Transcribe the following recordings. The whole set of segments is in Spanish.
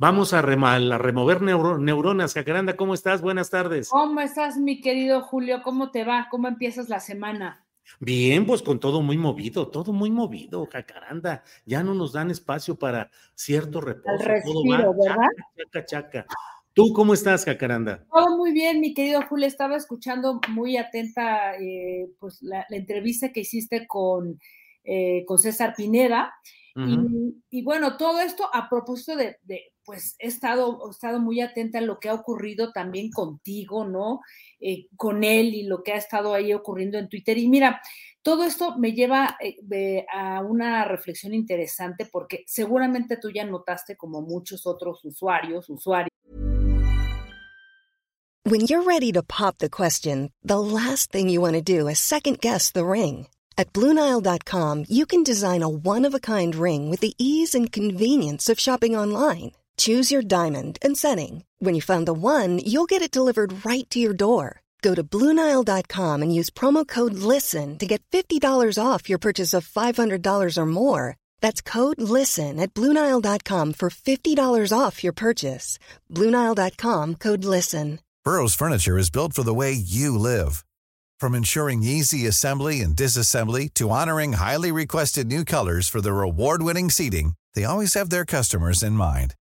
Vamos a, a remover neuronas. Jacaranda, ¿cómo estás? Buenas tardes. ¿Cómo estás, mi querido Julio? ¿Cómo te va? ¿Cómo empiezas la semana? Bien, pues con todo muy movido, todo muy movido, Jacaranda. Ya no nos dan espacio para cierto reposo. todo va, ¿verdad? Chaca, chaca, ¿Tú cómo estás, Jacaranda? Todo muy bien, mi querido Julio. Estaba escuchando muy atenta eh, pues, la, entrevista que hiciste con, eh, con César Pineda. y, bueno, todo esto a propósito de pues he estado, he estado muy atenta a lo que ha ocurrido también contigo, ¿no? Eh, con él y lo que ha estado ahí ocurriendo en Twitter. Y mira, todo esto me lleva eh, a una reflexión interesante porque seguramente tú ya notaste como muchos otros usuarios, usuarios. When you're ready to pop the question, the last thing you want to do is second guess the ring. At BlueNile.com, you can design a one-of-a-kind ring with the ease and convenience of shopping online. Choose your diamond and setting. When you find the one, you'll get it delivered right to your door. Go to Bluenile.com and use promo code LISTEN to get $50 off your purchase of $500 or more. That's code LISTEN at Bluenile.com for $50 off your purchase. Bluenile.com code LISTEN. Burrow's Furniture is built for the way you live. From ensuring easy assembly and disassembly to honoring highly requested new colors for their award winning seating, they always have their customers in mind.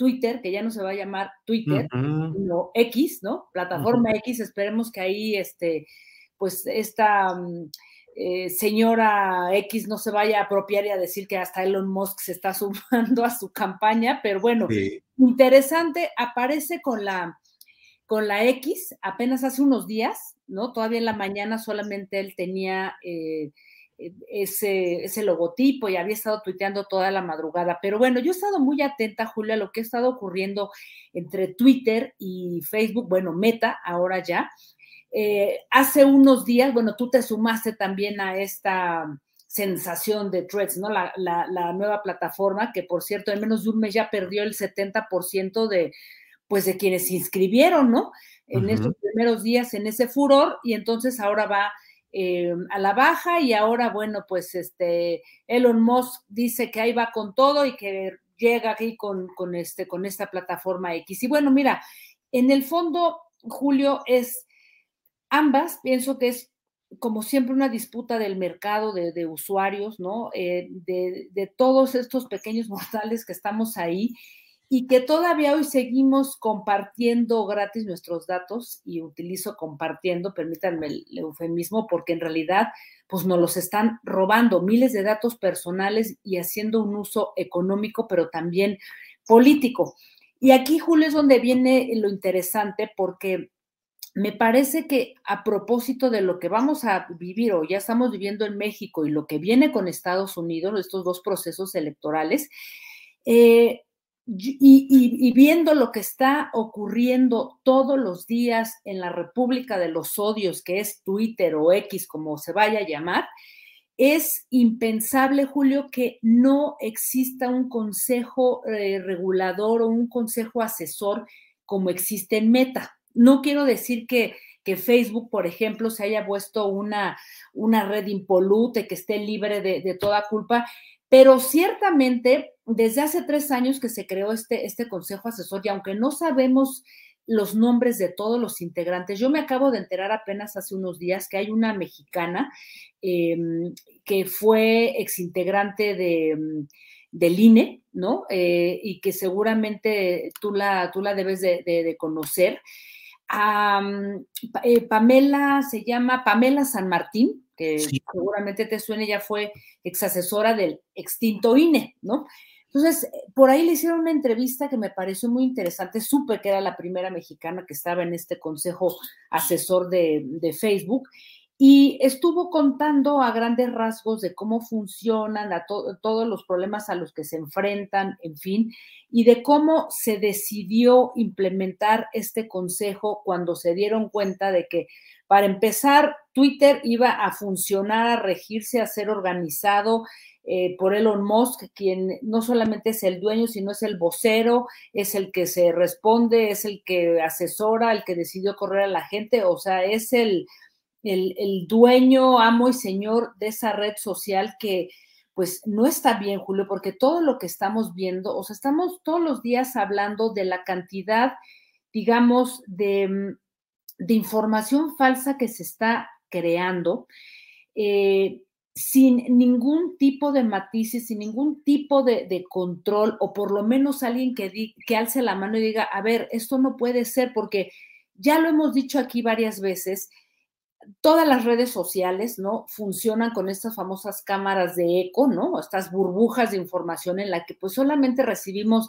Twitter, que ya no se va a llamar Twitter, sino X, ¿no? Plataforma X, esperemos que ahí, este, pues esta mm, eh, señora X no se vaya a apropiar y a decir que hasta Elon Musk se está sumando a su campaña, pero bueno, interesante, aparece con la, con la X apenas hace unos días, ¿no? Todavía en la mañana solamente él tenía... Eh, ese, ese logotipo y había estado tuiteando toda la madrugada. Pero bueno, yo he estado muy atenta, Julia, a lo que ha estado ocurriendo entre Twitter y Facebook, bueno, Meta ahora ya. Eh, hace unos días, bueno, tú te sumaste también a esta sensación de Threads, ¿no? La, nueva plataforma que, por cierto, en menos de un mes ya perdió el 70% de, pues, de quienes se inscribieron, ¿no? En estos primeros días, en ese furor, y entonces ahora va eh, a la baja y ahora, bueno, pues este Elon Musk dice que ahí va con todo y que llega aquí con, con, este, con esta plataforma X. Y bueno, mira, en el fondo, Julio, es ambas, pienso que es como siempre una disputa del mercado de, usuarios, ¿no? Eh, de, de, todos estos pequeños mortales que estamos ahí y que todavía hoy seguimos compartiendo gratis nuestros datos y utilizo compartiendo, permítanme el, eufemismo, porque en realidad pues nos los están robando miles de datos personales y haciendo un uso económico, pero también político. Y aquí, Julio, es donde viene lo interesante porque me parece que a propósito de lo que vamos a vivir o ya estamos viviendo en México y lo que viene con Estados Unidos, estos dos procesos electorales, eh, y, viendo lo que está ocurriendo todos los días en la República de los Odios, que es Twitter o X, como se vaya a llamar, es impensable, Julio, que no exista un consejo eh, regulador o un consejo asesor como existe en Meta. No quiero decir que, Facebook, por ejemplo, se haya puesto una, una red impolute, que esté libre de toda culpa, pero ciertamente, desde hace tres años que se creó este, este consejo asesor, y aunque no sabemos los nombres de todos los integrantes, yo me acabo de enterar apenas hace unos días que hay una mexicana em, que fue exintegrante de, mm, del INE, ¿no? Eh, y que seguramente tú la, tú la debes de, conocer. Eh, Pamela se llama Pamela San Martín, que seguramente te suene, ya fue ex asesora del extinto INE, ¿no? Entonces, por ahí le hicieron una entrevista que me pareció muy interesante. Supe que era la primera mexicana que estaba en este consejo asesor de, Facebook y estuvo contando a grandes rasgos de cómo funcionan, a todos los problemas a los que se enfrentan, en fin, y de cómo se decidió implementar este consejo cuando se dieron cuenta de que para empezar, Twitter iba a funcionar, a regirse, a ser organizado eh, por Elon Musk, quien no solamente es el dueño, sino es el vocero, es el que se responde, es el que asesora, el que decidió correr a la gente, o sea, es el, el, el dueño, amo y señor de esa red social que pues no está bien, Julio, porque todo lo que estamos viendo, o sea, estamos todos los días hablando de la cantidad, digamos, de de información falsa que se está creando eh, sin ningún tipo de matices, sin ningún tipo de, control, o por lo menos alguien que, que alce la mano y diga, a ver, esto no puede ser, porque ya lo hemos dicho aquí varias veces, todas las redes sociales, ¿no? Funcionan con estas famosas cámaras de eco, ¿no? Estas burbujas de información en la que pues solamente recibimos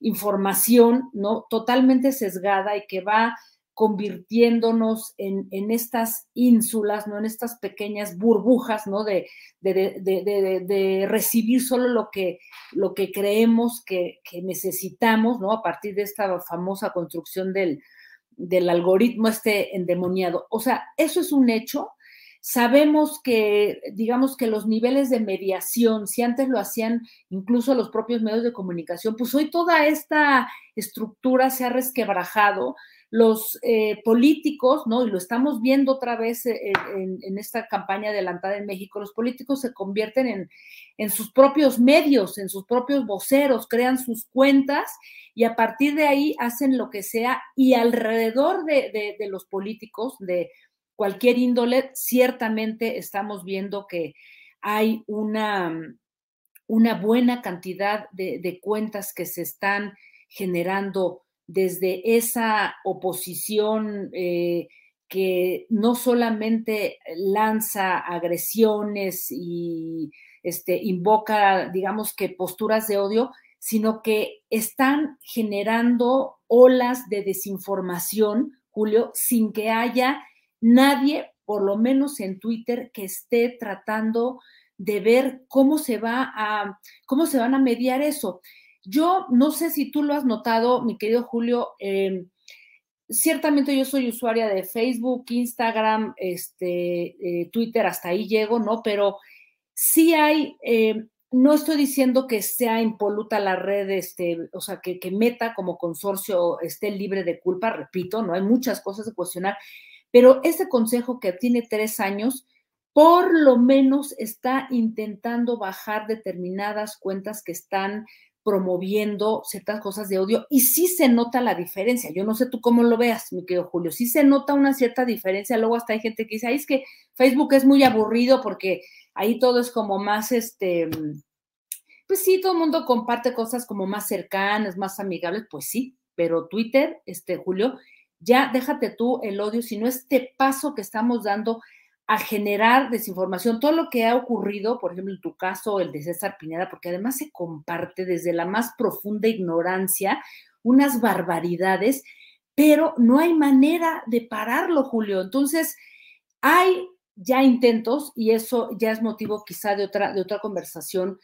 información, ¿no? Totalmente sesgada y que va convirtiéndonos en, estas ínsulas, ¿no? En estas pequeñas burbujas, ¿no? De, recibir solo lo que, lo que creemos que, necesitamos, ¿no? A partir de esta famosa construcción del, del algoritmo este endemoniado. O sea, eso es un hecho. Sabemos que, digamos que los niveles de mediación, si antes lo hacían incluso los propios medios de comunicación, pues hoy toda esta estructura se ha resquebrajado los eh, políticos, ¿no? Y lo estamos viendo otra vez eh, en, esta campaña adelantada en México, los políticos se convierten en, en, sus propios medios, en sus propios voceros, crean sus cuentas y a partir de ahí hacen lo que sea y alrededor de, de, los políticos de cualquier índole, ciertamente estamos viendo que hay una, una buena cantidad de, de cuentas que se están generando desde esa oposición eh, que no solamente lanza agresiones y este, invoca, digamos que posturas de odio, sino que están generando olas de desinformación, Julio, sin que haya nadie, por lo menos en Twitter, que esté tratando de ver cómo se va a, cómo se van a mediar eso. Yo no sé si tú lo has notado, mi querido Julio. Em, ciertamente yo soy usuaria de Facebook, Instagram, este, eh, Twitter, hasta ahí llego, ¿no? Pero sí hay, em, no estoy diciendo que sea impoluta la red, este, o sea, que, que, Meta como consorcio esté libre de culpa, repito, no hay muchas cosas de cuestionar, pero este consejo que tiene tres años, por lo menos está intentando bajar determinadas cuentas que están promoviendo ciertas cosas de odio y sí se nota la diferencia. Yo no sé tú cómo lo veas, mi querido Julio, sí se nota una cierta diferencia. Luego hasta hay gente que dice, es que Facebook es muy aburrido porque ahí todo es como más, este, pues sí, todo el mundo comparte cosas como más cercanas, más amigables, pues sí, pero Twitter, este, Julio, ya déjate tú el odio, sino este paso que estamos dando a generar desinformación. Todo lo que ha ocurrido, por ejemplo, en tu caso, el de César Pineda, porque además se comparte desde la más profunda ignorancia unas barbaridades, pero no hay manera de pararlo, Julio. Entonces, hay ya intentos, y eso ya es motivo quizá de otra, de otra conversación,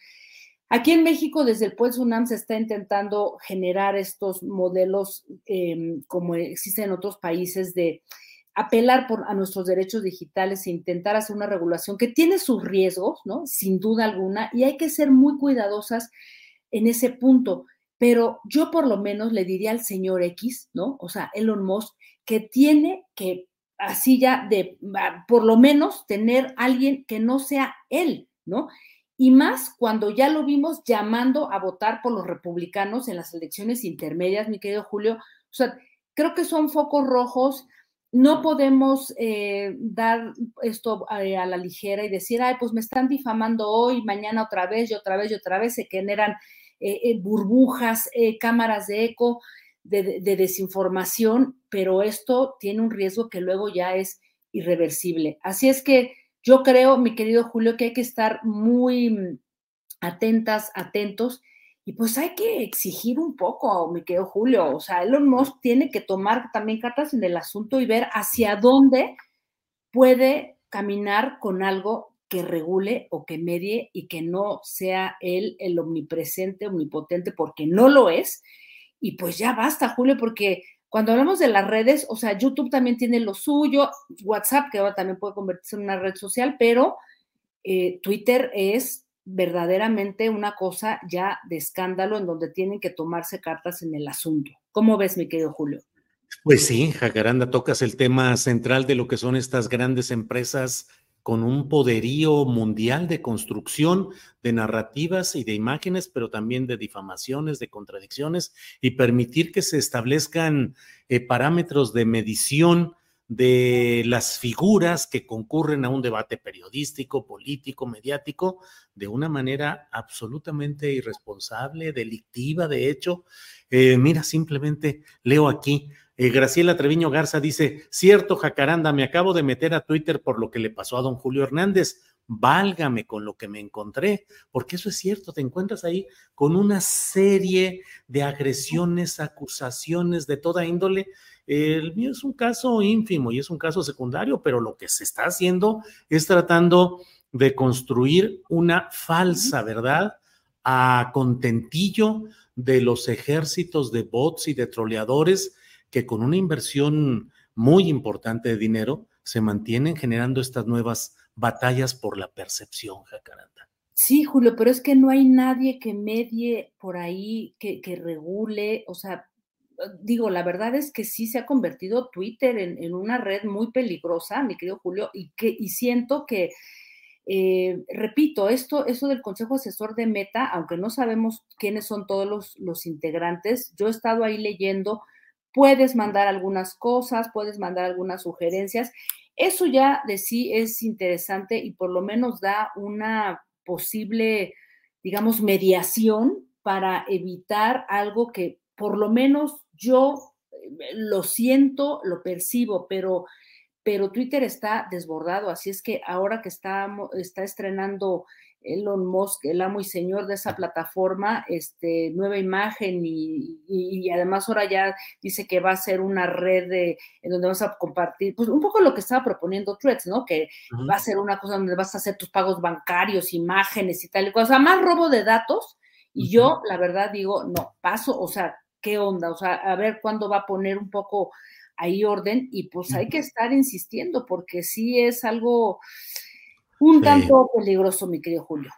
Aquí en México, desde el Pueblo UNAM se está intentando generar estos modelos em, como existen en otros países de apelar por, a nuestros derechos digitales e intentar hacer una regulación que tiene sus riesgos, ¿no? Sin duda alguna, y hay que ser muy cuidadosas en ese punto. Pero yo por lo menos le diría al señor X, ¿no? O sea, Elon Musk, que tiene que, así ya, de, por lo menos tener alguien que no sea él, ¿no? Y más cuando ya lo vimos llamando a votar por los republicanos en las elecciones intermedias, mi querido Julio. O sea, creo que son focos rojos no podemos eh, dar esto eh, a la ligera y decir, ay, pues me están difamando hoy, mañana otra vez y otra vez y otra vez, se generan eh, burbujas, cámaras de eco, de, desinformación, pero esto tiene un riesgo que luego ya es irreversible. Así es que yo creo, mi querido Julio, que hay que estar muy atentas, atentos y pues hay que exigir un poco, mi querido Julio. O sea, Elon Musk tiene que tomar también cartas en el asunto y ver hacia dónde puede caminar con algo que regule o que medie y que no sea él el omnipresente, omnipotente, porque no lo es. Y pues ya basta, Julio, porque cuando hablamos de las redes, o sea, YouTube también tiene lo suyo, WhatsApp, que ahora también puede convertirse en una red social, pero eh, Twitter es verdaderamente una cosa ya de escándalo en donde tienen que tomarse cartas en el asunto. ¿Cómo ves, mi querido Julio? Pues sí, Jacaranda, tocas el tema central de lo que son estas grandes empresas con un poderío mundial de construcción de narrativas y de imágenes, pero también de difamaciones, de contradicciones, y permitir que se establezcan eh, parámetros de medición de las figuras que concurren a un debate periodístico, político, mediático, de una manera absolutamente irresponsable, delictiva, de hecho. Eh, mira, simplemente leo aquí. Eh, Graciela Treviño Garza dice, cierto, Jacaranda, me acabo de meter a Twitter por lo que le pasó a don Julio Hernández. Válgame con lo que me encontré, porque eso es cierto, te encuentras ahí con una serie de agresiones, acusaciones de toda índole el mío es un caso ínfimo y es un caso secundario, pero lo que se está haciendo es tratando de construir una falsa verdad a contentillo de los ejércitos de bots y de troleadores que con una inversión muy importante de dinero se mantienen generando estas nuevas batallas por la percepción, Jacaranda. Sí, Julio, pero es que no hay nadie que medie por ahí, que, que regule, o sea, digo, la verdad es que sí se ha convertido Twitter en, una red muy peligrosa, mi querido Julio, y, que, y siento que, eh, repito, esto, eso del Consejo Asesor de Meta, aunque no sabemos quiénes son todos los, los integrantes, yo he estado ahí leyendo, puedes mandar algunas cosas, puedes mandar algunas sugerencias. Eso ya de sí es interesante y por lo menos da una posible, digamos, mediación para evitar algo que por lo menos yo eh, lo siento, lo percibo, pero, pero Twitter está desbordado, así es que ahora que está, está estrenando Elon Musk, el amo y señor de esa plataforma, este, nueva imagen y, además ahora ya dice que va a ser una red de, en donde vas a compartir, pues un poco lo que estaba proponiendo Threads, ¿no? Que va a ser una cosa donde vas a hacer tus pagos bancarios, imágenes y tal y cosa, más robo de datos. Y yo, la verdad, digo, no, paso, o sea, qué onda, o sea, a ver cuándo va a poner un poco ahí orden y pues hay que estar insistiendo porque sí es algo un tanto peligroso, mi querido Julio.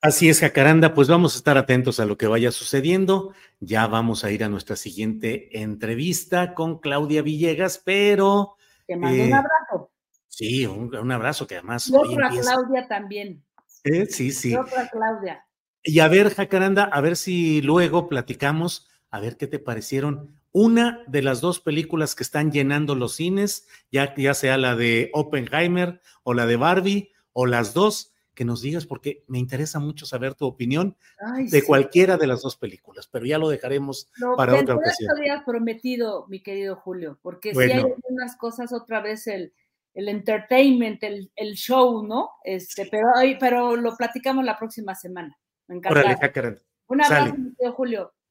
Así es, Jacaranda, pues vamos a estar atentos a lo que vaya sucediendo. Ya vamos a ir a nuestra siguiente entrevista con Claudia Villegas, pero... Te mando un eh, abrazo. Sí, un, abrazo que además... Y otra Claudia también. Eh, sí, sí. otra Claudia. Y a ver, Jacaranda, a ver si luego platicamos a ver qué te parecieron. Una de las dos películas que están llenando los cines, ya, ya sea la de Oppenheimer o la de Barbie, o las dos, que nos digas, porque me interesa mucho saber tu opinión de cualquiera de las dos películas, pero ya lo dejaremos para otra ocasión. Lo había prometido, mi querido Julio, porque si hay algunas cosas, otra vez el, el entertainment, el, el, show, ¿no? Este, pero, pero lo platicamos la próxima semana. Me encanta. Un abrazo, mi querido Julio.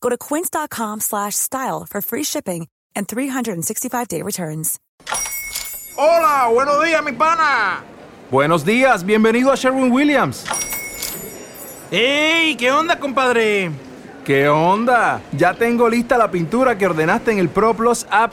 Go to quince.com/style for free shipping and 365-day returns. Hola, buenos días, mi pana. Buenos días, bienvenido a Sherwin Williams. ¡Ey! ¿Qué onda, compadre? ¿Qué onda? Ya tengo lista la pintura que ordenaste en el ProPlus app.